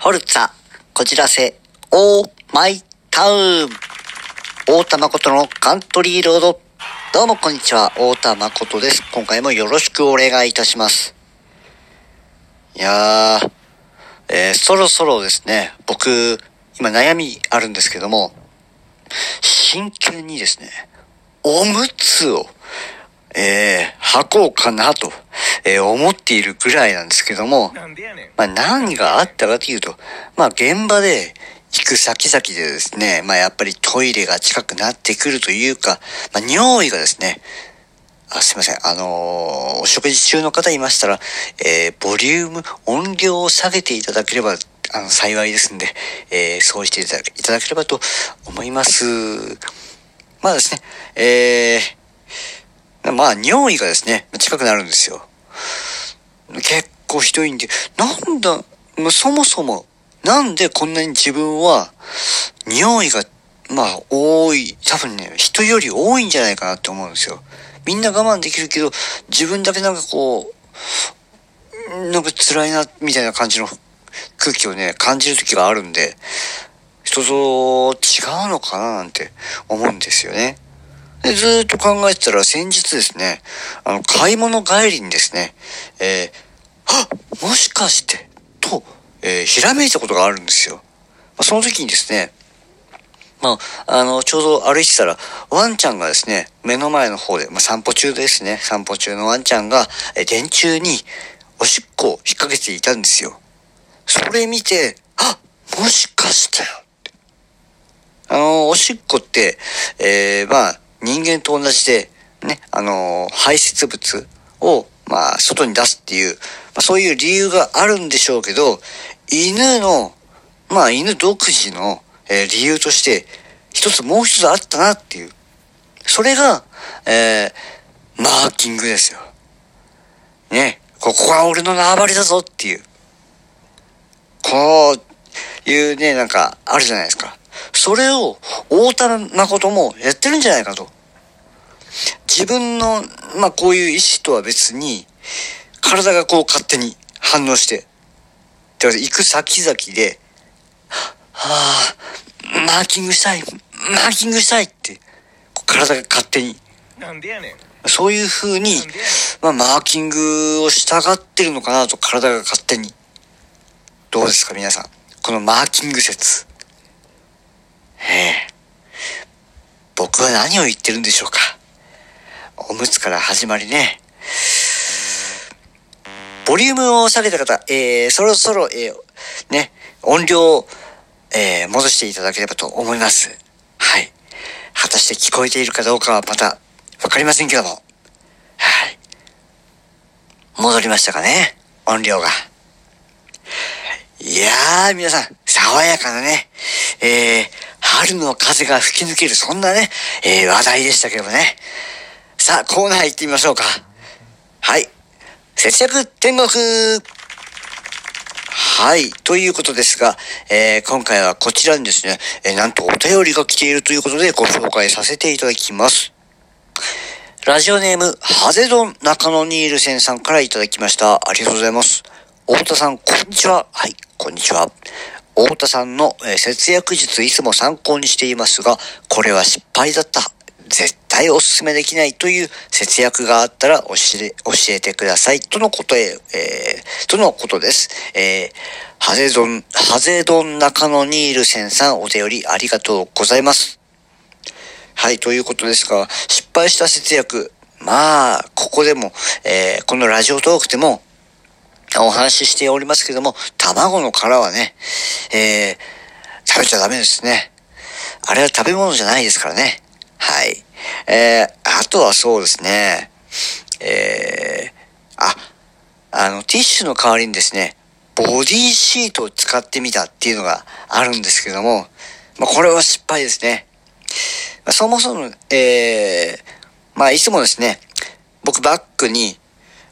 フォルツァ、こじらせ、オーマイタウン。大田誠のカントリーロード。どうもこんにちは、大田誠です。今回もよろしくお願いいたします。いやー、えー、そろそろですね、僕、今悩みあるんですけども、真剣にですね、おむつを、えー、履こうかなと、えー思っているぐらいなんですけども、まあ何があったかというと、まあ現場で行く先々でですね、まあやっぱりトイレが近くなってくるというか、まあ尿意がですね、あ、すいません。あのーお食事中の方いましたら、えー、ボリューム、音量を下げていただければ、あの、幸いですんで、えーそうしていただけいただければと思います。まあですね、えー、まあ、尿意がですね、近くなるんですよ。結構ひどいんで、なんだ、もうそもそも、なんでこんなに自分は、匂いが、まあ、多い、多分ね、人より多いんじゃないかなって思うんですよ。みんな我慢できるけど、自分だけなんかこう、なんか辛いな、みたいな感じの空気をね、感じる時があるんで、人と違うのかななんて思うんですよね。で、ずーっと考えてたら先日ですね、あの、買い物帰りにですね、えー、あもしかして、と、えーひらめいたことがあるんですよ。まあ、その時にですね、まあ、あの、ちょうど歩いてたら、ワンちゃんがですね、目の前の方で、まあ、散歩中ですね、散歩中のワンちゃんが、え電柱におしっこを引っ掛けていたんですよ。それ見て、あもしかしてよ。あの、おしっこって、えー、まあ、人間と同じで、ね、あの、排泄物を、まあ、外に出すっていう、まあ、そういう理由があるんでしょうけど、犬の、まあ、犬独自の、えー理由として、一つもう一つあったなっていう。それが、えー、マーキングですよ。ね、ここは俺の縄張りだぞっていう。こういうね、なんか、あるじゃないですか。それを、大田誠もやってるんじゃないかと。自分の、まあ、こういう意志とは別に、体がこう勝手に反応して、で、行く先々で、はあ、マーキングしたい、マーキングしたいって、体が勝手に、なんでやねん。そういう風に。まあ、マーキングを従ってるのかなと、体が勝手に。どうですか、皆さん。このマーキング説。ええ。僕は何を言ってるんでしょうか。おむつから始まりね。ボリュームを下げた方、えー、そろそろ、えー、ね、音量を、えー、戻していただければと思います。はい。果たして聞こえているかどうかはまた、わかりませんけども。はい。戻りましたかね音量が。いやー、皆さん、爽やかなね、えー、春の風が吹き抜ける、そんなね、えー、話題でしたけどもね。さあ、コーナー行ってみましょうか。はい。節約天国はい。ということですが、えー今回はこちらにですね、えーなんとお便りが来ているということでご紹介させていただきます。ラジオネーム、ハゼドン中野ニールセンさんからいただきました。ありがとうございます。太田さん、こんにちは。はい、こんにちは。太田さんの、え節約術いつも参考にしていますが、これは失敗だった。絶対お勧めできないという節約があったら教え、教えてください。とのことへ、えーとのことです。えー、ハゼドン、ハゼドン中野ニールセンさんお便りありがとうございます。はい、ということですが、失敗した節約。まあ、ここでも、えーこのラジオトークでも、お話ししておりますけども、卵の殻はね、えー食べちゃダメですね。あれは食べ物じゃないですからね。はい。えーあとはそうですね、えーあ、あの、ティッシュの代わりにですね、ボディシートを使ってみたっていうのがあるんですけども、まあ、これは失敗ですね。まあそもそも、えーまあ、いつもですね、僕バッグに、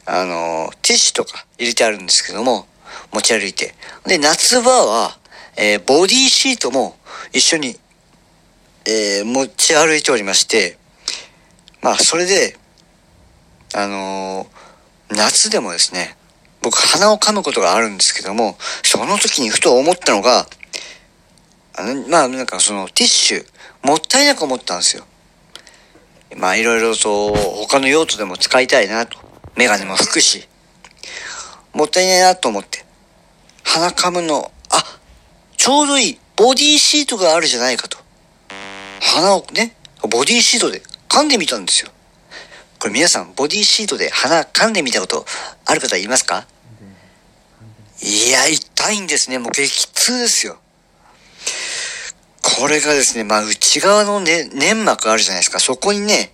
あの、ティッシュとか入れてあるんですけども、持ち歩いて。で、夏場は、えーボディシートも一緒に、えー持ち歩いておりまして、まあ、それで、あのー夏でもですね、僕鼻を噛むことがあるんですけども、その時にふと思ったのが、あの、まあなんかそのティッシュ、もったいなく思ったんですよ。まあいろいろと他の用途でも使いたいなと。メガネも拭くし。もったいないなと思って。鼻噛むの、あ、ちょうどいい。ボディシートがあるじゃないかと。鼻をね、ボディシートで噛んでみたんですよ。これ皆さん、ボディシートで鼻噛んでみたことある方いますか？いや、痛いんですね。もう激痛ですよ。これがですね、まあ内側のね、粘膜あるじゃないですか。そこにね、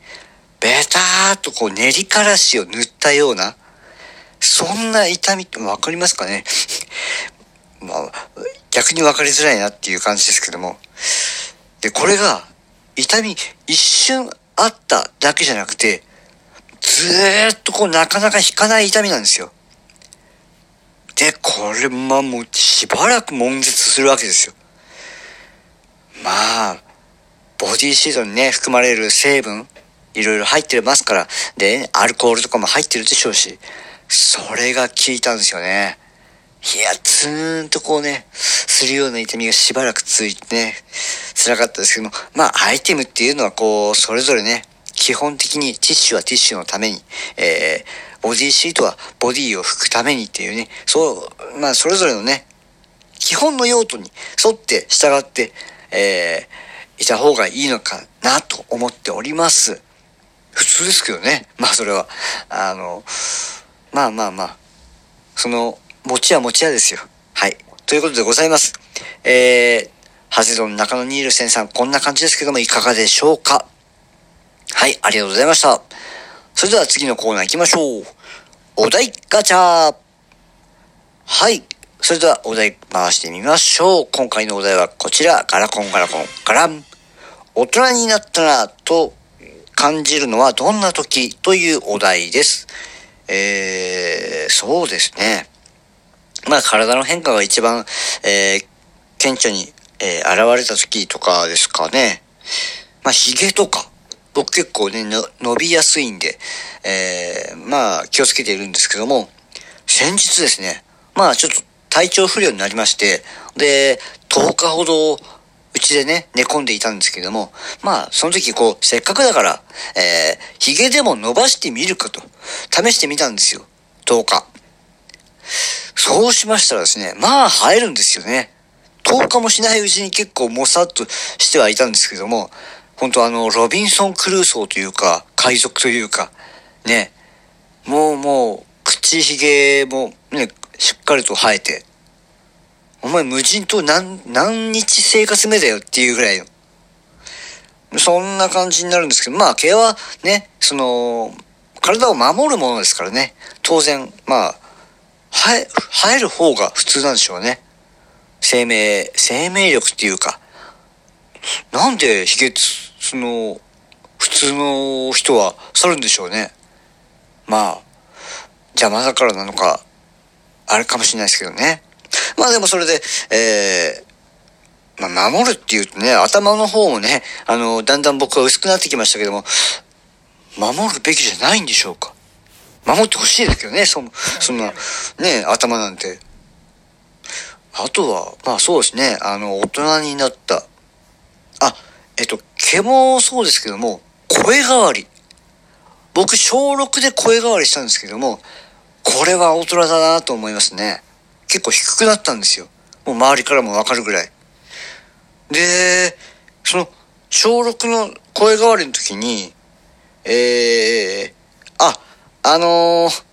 ベターっとこう練りからしを塗ったような、そんな痛みってわかりますかね？まあ、逆にわかりづらいなっていう感じですけども。で、これが、痛み一瞬あっただけじゃなくて、ずーっとこうなかなか引かない痛みなんですよ。で、これまあもうしばらく悶絶するわけですよ。まあ、ボディシートにね、含まれる成分、いろいろ入ってますから、で、アルコールとかも入ってるでしょうし、それが効いたんですよね。いや、ツーンとこうね、するような痛みがしばらく続いてね、辛かったですけども、まあ、アイテムっていうのはこう、それぞれね、基本的にティッシュはティッシュのために、えー、ボディシートはボディを拭くためにっていうね、そう、まあ、それぞれのね、基本の用途に沿って従って、えー、いた方がいいのかなと思っております。普通ですけどね。まあそれは。あの、まあまあまあ、その、餅は餅屋ですよ。はい。ということでございます。えー、ハゼドン中野ニールセンさん、こんな感じですけども、いかがでしょうか？はい、ありがとうございました。それでは次のコーナー行きましょう。お題ガチャはい。それではお題回してみましょう。今回のお題はこちら。ガラコンガラコン。ガラン。大人になったなと感じるのはどんな時というお題です。えー、そうですね。まあ体の変化が一番、えー、顕著に、えー、現れた時とかですかね。まあ髭とか。僕結構ね、伸びやすいんで、えー、まあ気をつけているんですけども、先日ですね、まあちょっと体調不良になりまして、で、10日ほど、うちでね、寝込んでいたんですけども、まあ、その時こう、せっかくだから、えー、髭でも伸ばしてみるかと、試してみたんですよ。10日。そうしましたらですね、まあ生えるんですよね。10日もしないうちに結構もさっとしてはいたんですけども、本当あの、ロビンソン・クルーソーというか、海賊というか、ね、もうもう、口ひげもね、しっかりと生えて、お前無人島何、何日生活目だよっていうぐらいの。そんな感じになるんですけど、まあ毛はね、その、体を守るものですからね、当然、まあ、生え、生える方が普通なんでしょうね。生命、生命力っていうか、なんでヒゲ、その、普通の人は去るんでしょうね。まあ、邪魔だからなのか、あれかもしれないですけどね。まあでもそれで、えー、まあ守るっていうとね、頭の方もね、あの、だんだん僕は薄くなってきましたけども、守るべきじゃないんでしょうか。守ってほしいですけどね、そ、そんな、ね、頭なんて。あとは、まあそうですね、あの、大人になった。あ、えっと、毛もそうですけども、声変わり。僕、小6で声変わりしたんですけども、これは大人だなと思いますね。結構低くなったんですよ。もう周りからもわかるぐらい。で、その、小6の声変わりの時に、えー、あ、あのー、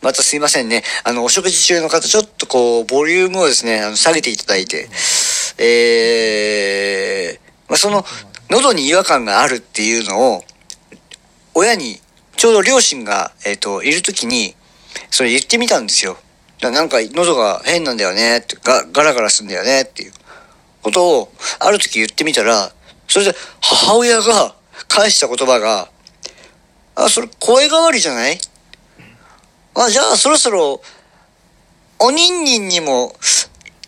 またすいませんね。あの、お食事中の方、ちょっとこう、ボリュームをですね、あの下げていただいて、えー、まあ、その、喉に違和感があるっていうのを、親に、ちょうど両親が、えっ、ー、と、いる時に、それ言ってみたんですよ。なんか、喉が変なんだよね、って、ガガラガラすんだよね、っていうことを、ある時言ってみたら、それで母親が返した言葉が、あ、それ声変わりじゃない？あ、じゃあそろそろ、おにんにんにも、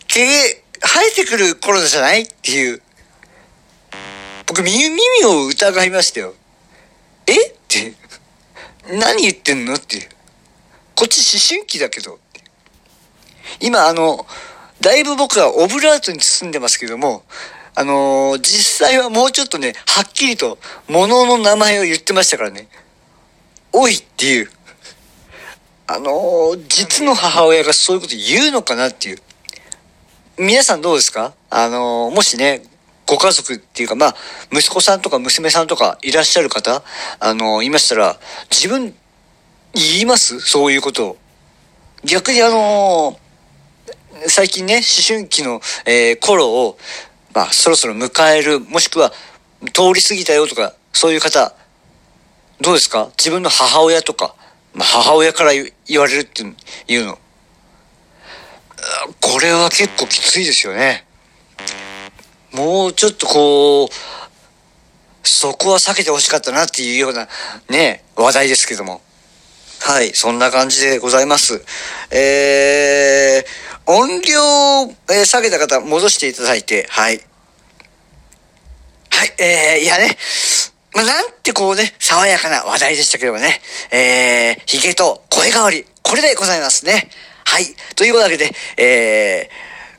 毛生えてくる頃じゃない？っていう。僕、耳を疑いましたよ。え？って。何言ってんの？って。こっち思春期だけど。今あの、だいぶ僕はオブラートに包んでますけども、あのー、実際はもうちょっとね、はっきりと物の名前を言ってましたからね。おいっていう。あのー、実の母親がそういうこと言うのかなっていう。皆さんどうですか？あのー、もしね、ご家族っていうか、まあ、息子さんとか娘さんとかいらっしゃる方、あのいましたら、自分、言います？そういうことを。逆にあの最近ね、思春期の、えー、頃を、まあ、そろそろ迎える、もしくは、通り過ぎたよとか、そういう方、どうですか？自分の母親とか、まあ、母親から言われるっていうの。これは結構きついですよね。もうちょっとこう、そこは避けてほしかったなっていうようなね、話題ですけども。はい、そんな感じでございます。えー、音量、え、下げた方戻していただいて、はい。はい、えー、いやね、まあ、なんてこうね、爽やかな話題でしたけどもね、えー、髭と声変わり、これでございますね。はい。というわけで、え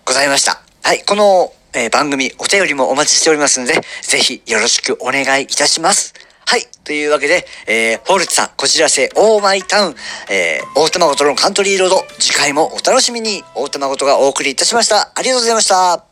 ー、ございました。はい。この、えー、番組、お便りもお待ちしておりますので、ぜひよろしくお願いいたします。はい。というわけで、えー、フォルツさん、こちらせ、オーマイタウン、えー、大玉ごとのカントリーロード、次回もお楽しみに、大玉ごとがお送りいたしました。ありがとうございました。